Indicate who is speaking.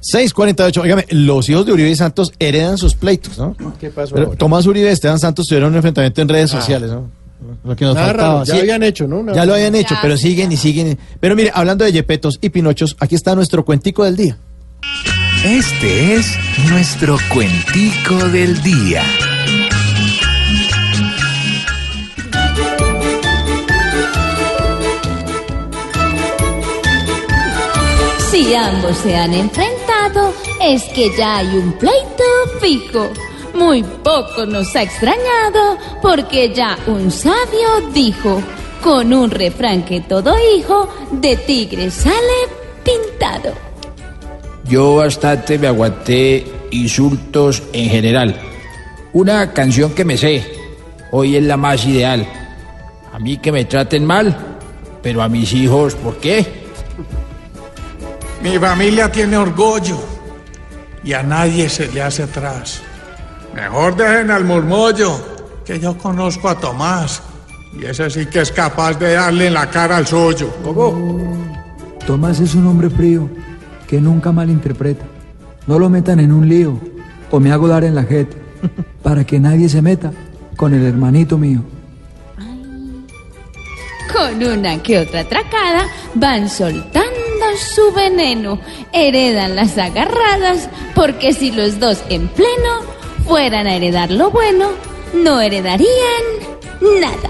Speaker 1: 648. Óigame, los hijos de Uribe y Santos heredan sus pleitos, ¿no?
Speaker 2: ¿Qué pasó
Speaker 1: Pero
Speaker 2: ahora?
Speaker 1: Tomás Uribe y Esteban Santos tuvieron un enfrentamiento en redes sociales, ¿no? Lo que nos
Speaker 2: Nada
Speaker 1: faltaba.
Speaker 2: raro, ya
Speaker 1: Sí,
Speaker 2: habían hecho, ¿no? Una-
Speaker 1: Ya lo habían hecho, pero siguen y siguen. Pero mire, hablando de Yepetos y Pinochos, aquí está nuestro cuentico del día.
Speaker 3: Este es nuestro cuentico del día.
Speaker 4: Si ambos se han enfrentado, es que ya hay un pleito fijo. Muy poco nos ha extrañado, porque ya un sabio dijo, con un refrán que todo hijo de tigre sale pintado.
Speaker 5: Yo bastante me aguanté insultos en general. Una canción que me sé, hoy es la más ideal. A mí que me traten mal, pero a mis hijos, ¿por qué?
Speaker 6: Mi familia tiene orgullo y a nadie se le hace atrás. Mejor dejen al murmullo, que yo conozco a Tomás y ese sí que es capaz de darle en la cara al suyo.
Speaker 7: Tomás es un hombre frío que nunca malinterpreta. No lo metan en un lío o me hago dar en la jeta para que nadie se meta con el hermanito mío.
Speaker 4: Con una que otra tracada van soltando su veneno, heredan las agarradas, porque si los dos en pleno fueran a heredar lo bueno, no heredarían nada.